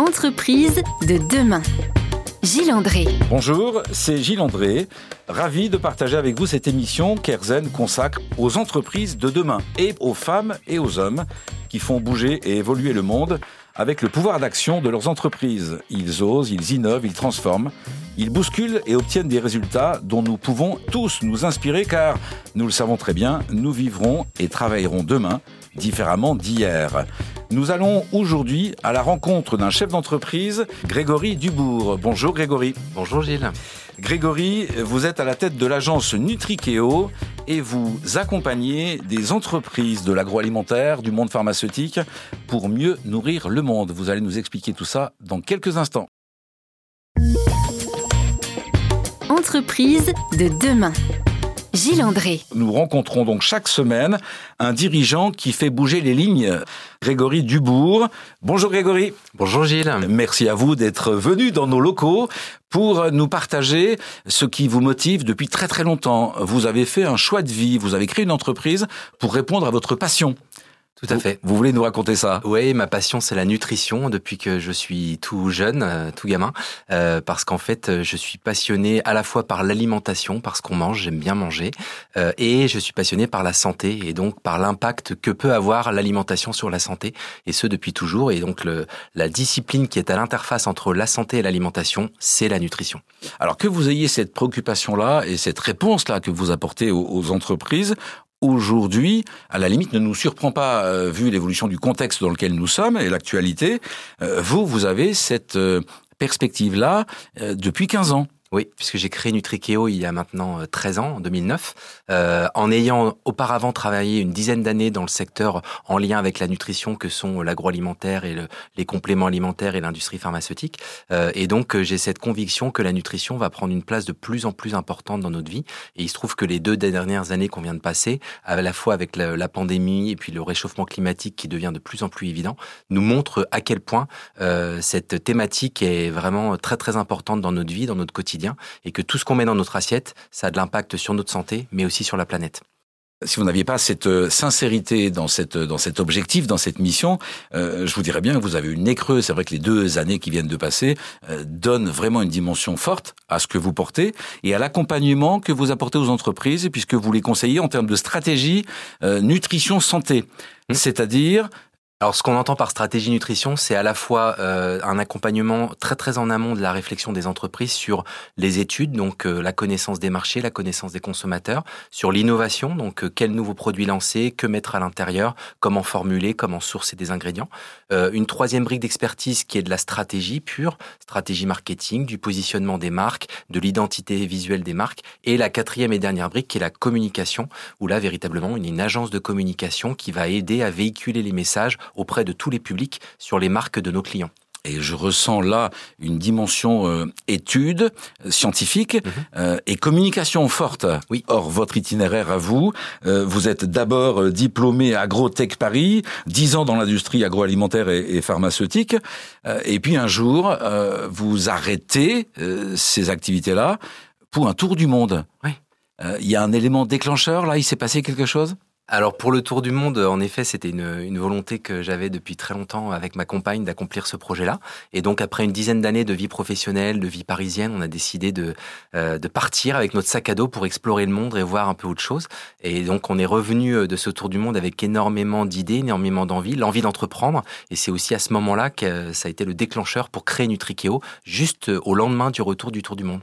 Entreprise de demain. Gilles André. Bonjour, c'est Gilles André. Ravi de partager avec vous cette émission qu'Erzen consacre aux entreprises de demain et aux femmes et aux hommes qui font bouger et évoluer le monde avec le pouvoir d'action de leurs entreprises. Ils osent, ils innovent, ils transforment, ils bousculent et obtiennent des résultats dont nous pouvons tous nous inspirer car, nous le savons très bien, nous vivrons et travaillerons demain différemment d'hier. Nous allons aujourd'hui à la rencontre d'un chef d'entreprise, Grégory Dubourg. Bonjour Grégory. Bonjour Gilles. Grégory, vous êtes à la tête de l'agence Nutrikeo et vous accompagnez des entreprises de l'agroalimentaire, du monde pharmaceutique pour mieux nourrir le monde. Vous allez nous expliquer tout ça dans quelques instants. Entreprise de demain. Gilles André. Nous rencontrons donc chaque semaine un dirigeant qui fait bouger les lignes. Grégory Dubourg. Bonjour Grégory. Bonjour Gilles. Merci à vous d'être venu dans nos locaux pour nous partager ce qui vous motive depuis très très longtemps. Vous avez fait un choix de vie, vous avez créé une entreprise pour répondre à votre passion. Tout à fait. Vous voulez nous raconter ça? Oui, ma passion c'est la nutrition depuis que je suis tout jeune, euh, tout gamin, euh, parce qu'en fait euh, je suis passionné à la fois par l'alimentation, parce qu'on mange, j'aime bien manger, euh, et je suis passionné par la santé et donc par l'impact que peut avoir l'alimentation sur la santé, et ce depuis toujours. Et donc le, la discipline qui est à l'interface entre la santé et l'alimentation, c'est la nutrition. Alors que vous ayez cette préoccupation-là et cette réponse-là que vous apportez aux, aux entreprises, aujourd'hui, à la limite, ne nous surprend pas, euh, vu l'évolution du contexte dans lequel nous sommes et l'actualité. Euh, vous, vous avez cette euh, perspective-là depuis 15 ans. Oui, puisque j'ai créé Nutrikeo il y a maintenant 13 ans, en 2009, euh, en ayant auparavant travaillé une dizaine d'années dans le secteur en lien avec la nutrition que sont l'agroalimentaire et le, les compléments alimentaires et l'industrie pharmaceutique. Euh, et donc j'ai cette conviction que la nutrition va prendre une place de plus en plus importante dans notre vie. Et il se trouve que les deux dernières années qu'on vient de passer, à la fois avec la, la, pandémie et puis le réchauffement climatique qui devient de plus en plus évident, nous montrent à quel point euh, cette thématique est vraiment très très importante dans notre vie, dans notre quotidien et que tout ce qu'on met dans notre assiette, ça a de l'impact sur notre santé, mais aussi sur la planète. Si vous n'aviez pas cette euh, sincérité dans cette dans cet objectif, dans cette mission, euh, je vous dirais bien que vous avez une nez creux. C'est vrai que les deux années qui viennent de passer euh, donnent vraiment une dimension forte à ce que vous portez et à l'accompagnement que vous apportez aux entreprises, puisque vous les conseillez en termes de stratégie euh, nutrition santé, mmh. c'est-à-dire alors, ce qu'on entend par stratégie nutrition, c'est à la fois euh, un accompagnement très très en amont de la réflexion des entreprises sur les études, donc euh, la connaissance des marchés, la connaissance des consommateurs, sur l'innovation, donc euh, quels nouveaux produits lancer, que mettre à l'intérieur, comment formuler, comment sourcer des ingrédients. Euh, une troisième brique d'expertise qui est de la stratégie pure, stratégie marketing, du positionnement des marques, de l'identité visuelle des marques, et la quatrième et dernière brique qui est la communication, où là véritablement une, une agence de communication qui va aider à véhiculer les messages auprès de tous les publics sur les marques de nos clients. Et je ressens là une dimension euh, étude scientifique mmh. euh, et communication forte. Oui. Or, votre itinéraire à vous, euh, vous êtes d'abord diplômé Agrotech Paris, dix ans dans l'industrie agroalimentaire et, et pharmaceutique, et puis un jour, vous arrêtez ces activités-là pour un tour du monde. Oui. Il y a un élément déclencheur là, il s'est passé quelque chose? Alors pour le tour du monde, en effet, c'était une, volonté que j'avais depuis très longtemps avec ma compagne d'accomplir ce projet-là. Et donc après une dizaine d'années de vie professionnelle, de vie parisienne, on a décidé de, euh, partir avec notre sac à dos pour explorer le monde et voir un peu autre chose. Et donc on est revenu de ce tour du monde avec énormément d'idées, énormément d'envie, l'envie d'entreprendre. Et c'est aussi à ce moment-là que ça a été le déclencheur pour créer Nutrikeo, juste au lendemain du retour du tour du monde.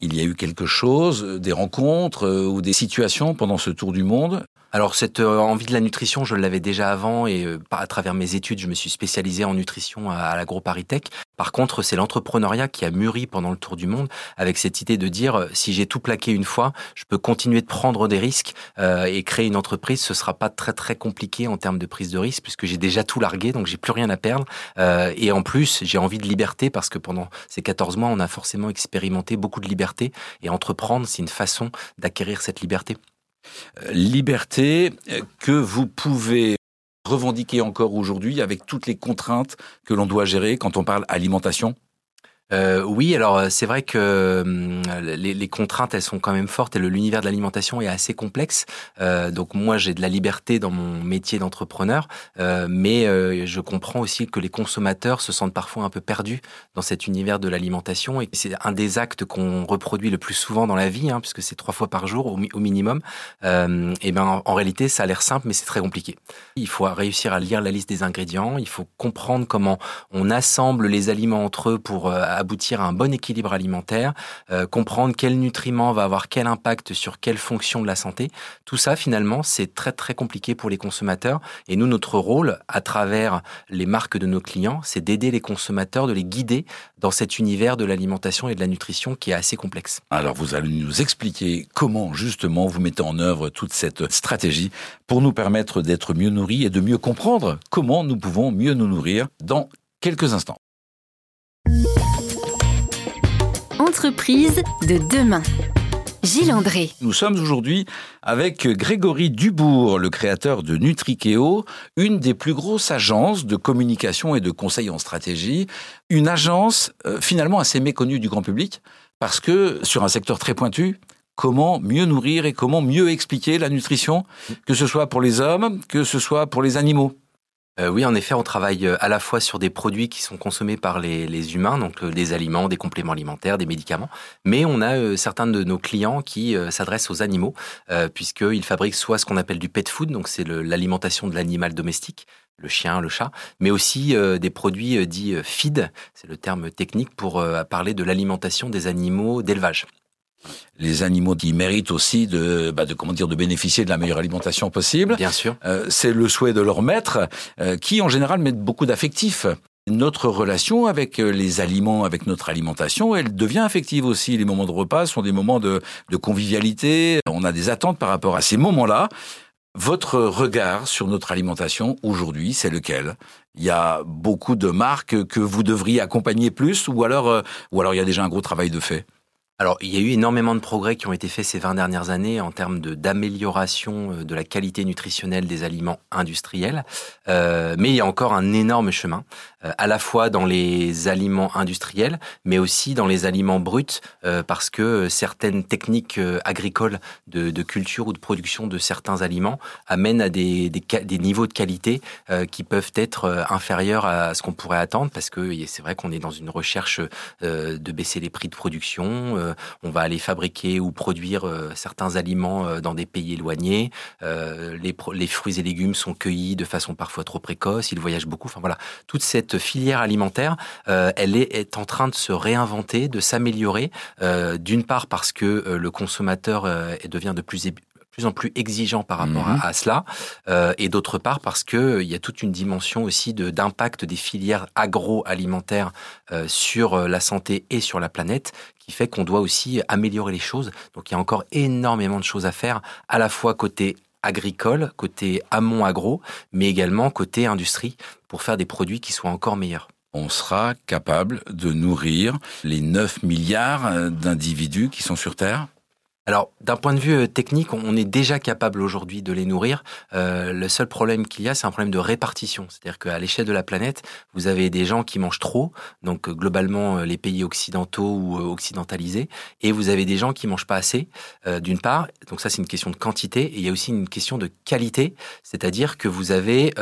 Il y a eu quelque chose, des rencontres euh, ou des situations pendant ce tour du monde alors cette euh, envie de la nutrition, je l'avais déjà avant et euh, à travers mes études, je me suis spécialisé en nutrition à, l'AgroParisTech. Par contre, c'est l'entrepreneuriat qui a mûri pendant le tour du monde avec cette idée de dire euh, si j'ai tout plaqué une fois, je peux continuer de prendre des risques et créer une entreprise. Ce sera pas très très compliqué en termes de prise de risque puisque j'ai déjà tout largué, donc j'ai plus rien à perdre. Et en plus, j'ai envie de liberté parce que pendant ces 14 mois, on a forcément expérimenté beaucoup de liberté et entreprendre, c'est une façon d'acquérir cette liberté liberté que vous pouvez revendiquer encore aujourd'hui avec toutes les contraintes que l'on doit gérer quand on parle alimentation euh, oui, alors euh, c'est vrai que hum, les, les, contraintes, elles sont quand même fortes et l'univers de l'alimentation est assez complexe. Euh, donc moi, j'ai de la liberté dans mon métier d'entrepreneur, euh, mais euh, je comprends aussi que les consommateurs se sentent parfois un peu perdus dans cet univers de l'alimentation et c'est un des actes qu'on reproduit le plus souvent dans la vie, hein, puisque c'est trois fois par jour au, au minimum. et ben en, en réalité, ça a l'air simple, mais c'est très compliqué. Il faut réussir à lire la liste des ingrédients, il faut comprendre comment on assemble les aliments entre eux pour aboutir à un bon équilibre alimentaire, euh, comprendre quel nutriment va avoir quel impact sur quelle fonction de la santé. Tout ça, finalement, c'est très très compliqué pour les consommateurs. Et nous, notre rôle, à travers les marques de nos clients, c'est d'aider les consommateurs, de les guider dans cet univers de l'alimentation et de la nutrition qui est assez complexe. Alors, vous allez nous expliquer comment justement vous mettez en œuvre toute cette stratégie pour nous permettre d'être mieux nourris et de mieux comprendre comment nous pouvons mieux nous nourrir dans quelques instants. De demain. Gilles André. Nous sommes aujourd'hui avec Grégory Dubourg, le créateur de Nutrikeo, une des plus grosses agences de communication et de conseil en stratégie, une agence euh, finalement assez méconnue du grand public parce que sur un secteur très pointu, comment mieux nourrir et comment mieux expliquer la nutrition, que ce soit pour les hommes, que ce soit pour les animaux. Euh, oui, en effet, on travaille euh, à la fois sur des produits qui sont consommés par les, humains, donc euh, des aliments, des compléments alimentaires, des médicaments, mais on a certains de nos clients qui s'adressent aux animaux, puisqu'ils fabriquent soit ce qu'on appelle du pet food, donc c'est l'alimentation de l'animal domestique, le chien, le chat, mais aussi des produits dits feed, c'est le terme technique pour parler de l'alimentation des animaux d'élevage les animaux qui méritent aussi de, bah de comment dire de bénéficier de la meilleure alimentation possible. Bien sûr. Euh, c'est le souhait de leur maître, euh, qui en général met beaucoup d'affectif. Notre relation avec euh, les aliments, avec notre alimentation, elle devient affective aussi. Les moments de repas sont des moments de, de convivialité. On a des attentes par rapport à ces moments-là. Votre regard sur notre alimentation aujourd'hui, c'est lequel? Il y a beaucoup de marques que vous devriez accompagner plus, ou alors, euh, ou alors il y a déjà un gros travail de fait? Alors, il y a eu énormément de progrès qui ont été faits ces 20 dernières années en termes d'amélioration euh, de la qualité nutritionnelle des aliments industriels, euh, mais il y a encore un énorme chemin, à la fois dans les aliments industriels, mais aussi dans les aliments bruts, euh, parce que certaines techniques euh, agricoles de, de, culture ou de production de certains aliments amènent à des, des, des niveaux de qualité euh, qui peuvent être inférieurs à ce qu'on pourrait attendre, parce que c'est vrai qu'on est dans une recherche de baisser les prix de production euh, on va aller fabriquer ou produire euh, certains aliments euh, dans des pays éloignés. Les, les, fruits et légumes sont cueillis de façon parfois trop précoce. Ils voyagent beaucoup. Enfin voilà, toute cette filière alimentaire, elle est, est, en train de se réinventer, de s'améliorer. D'une part parce que le consommateur devient de plus plus en plus exigeant par rapport mmh. à, à, cela, euh, et d'autre part parce que euh, il y a toute une dimension aussi de d'impact des filières agroalimentaires euh, sur euh, la santé et sur la planète, qui fait qu'on doit aussi améliorer les choses. Donc il y a encore énormément de choses à faire, à la fois côté agricole, côté amont agro, mais également côté industrie, pour faire des produits qui soient encore meilleurs. On sera capable de nourrir les 9 milliards d'individus qui sont sur Terre alors, d'un point de vue euh, technique, on est déjà capable aujourd'hui de les nourrir. Euh, le seul problème qu'il y a, c'est un problème de répartition. C'est-à-dire qu'à l'échelle de la planète, vous avez des gens qui mangent trop, donc euh, globalement les pays occidentaux ou occidentalisés, et vous avez des gens qui mangent pas assez, d'une part. Donc ça, c'est une question de quantité, et il y a aussi une question de qualité. C'est-à-dire que vous avez,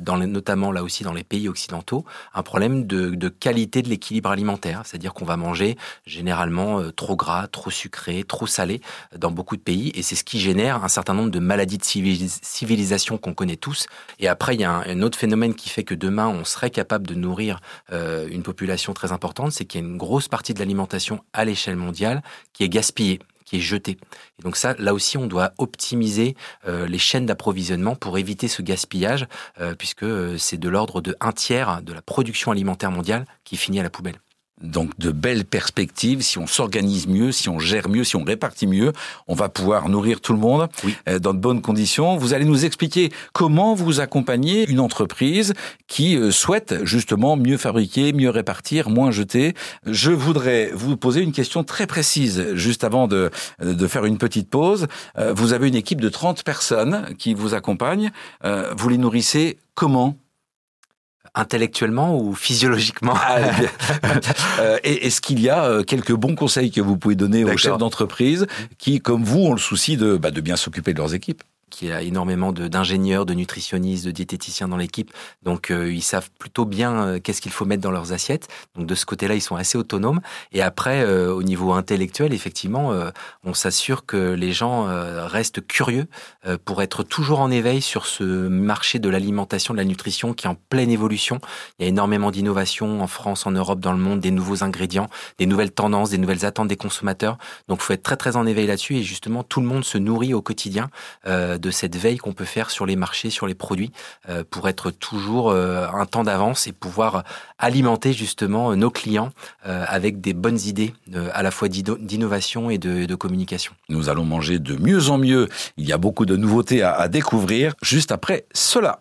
notamment là aussi dans les pays occidentaux, un problème de, de qualité de l'équilibre alimentaire. C'est-à-dire qu'on va manger généralement trop gras, trop sucré, trop salé dans beaucoup de pays et c'est ce qui génère un certain nombre de maladies de civilisation qu'on connaît tous. Et après, il y a un, autre phénomène qui fait que demain, on serait capable de nourrir euh, une population très importante, c'est qu'il y a une grosse partie de l'alimentation à l'échelle mondiale qui est gaspillée qui est jeté. Et donc ça, là aussi, on doit optimiser euh, les chaînes d'approvisionnement pour éviter ce gaspillage, euh, puisque c'est de l'ordre de un tiers de la production alimentaire mondiale qui finit à la poubelle. Donc de belles perspectives, si on s'organise mieux, si on gère mieux, si on répartit mieux, on va pouvoir nourrir tout le monde oui. euh, dans de bonnes conditions. Vous allez nous expliquer comment vous accompagnez une entreprise qui euh, souhaite justement mieux fabriquer, mieux répartir, moins jeter. Je voudrais vous poser une question très précise juste avant de, de faire une petite pause. Euh, vous avez une équipe de 30 personnes qui vous accompagnent. Euh, vous les nourrissez comment? Intellectuellement ou physiologiquement ah, euh, Est-ce qu'il y a euh, quelques bons conseils que vous pouvez donner aux chefs d'entreprise qui, comme vous, ont le souci de, bah, de bien s'occuper de leurs équipes qui a énormément d'ingénieurs, de, nutritionnistes, de diététiciens dans l'équipe. Donc, euh, ils savent plutôt bien euh, qu'est-ce qu'il faut mettre dans leurs assiettes. Donc, de ce côté-là, ils sont assez autonomes. Et après, euh, au niveau intellectuel, effectivement, on s'assure que les gens restent curieux pour être toujours en éveil sur ce marché de l'alimentation, de la nutrition qui est en pleine évolution. Il y a énormément d'innovations en France, en Europe, dans le monde, des nouveaux ingrédients, des nouvelles tendances, des nouvelles attentes des consommateurs. Donc, faut être très, très en éveil là-dessus. Et justement, tout le monde se nourrit au quotidien de cette veille qu'on peut faire sur les marchés, sur les produits, euh, pour être toujours euh, un temps d'avance et pouvoir alimenter justement nos clients euh, avec des bonnes idées à la fois d'innovation et de, communication. Nous allons manger de mieux en mieux. Il y a beaucoup de nouveautés à découvrir juste après cela.